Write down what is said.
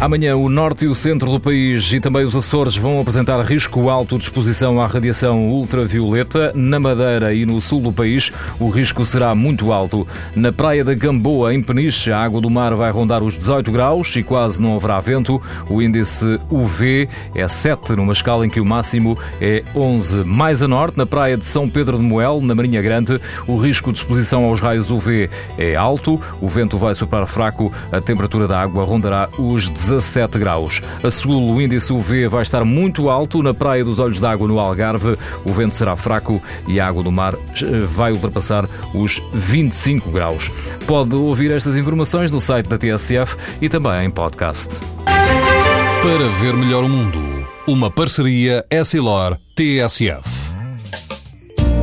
Amanhã, o norte e o centro do país e também os Açores vão apresentar risco alto de exposição à radiação ultravioleta. Na Madeira e no sul do país, o risco será muito alto. Na praia da Gamboa, em Peniche, a água do mar vai rondar os 18 graus e quase não haverá vento. O índice UV é 7, numa escala em que o máximo é 11. Mais a norte, na praia de São Pedro de Moel, na Marinha Grande, o risco de exposição aos raios UV é alto. O vento vai soprar fraco, a temperatura da água rondará os 17 17 graus. A sul, o índice UV vai estar muito alto. Na Praia dos Olhos d'Água, no Algarve, o vento será fraco e a água do mar eh, vai ultrapassar os 25 graus. Pode ouvir estas informações no site da TSF e também em podcast. Para ver melhor o mundo, uma parceria Essilor-TSF.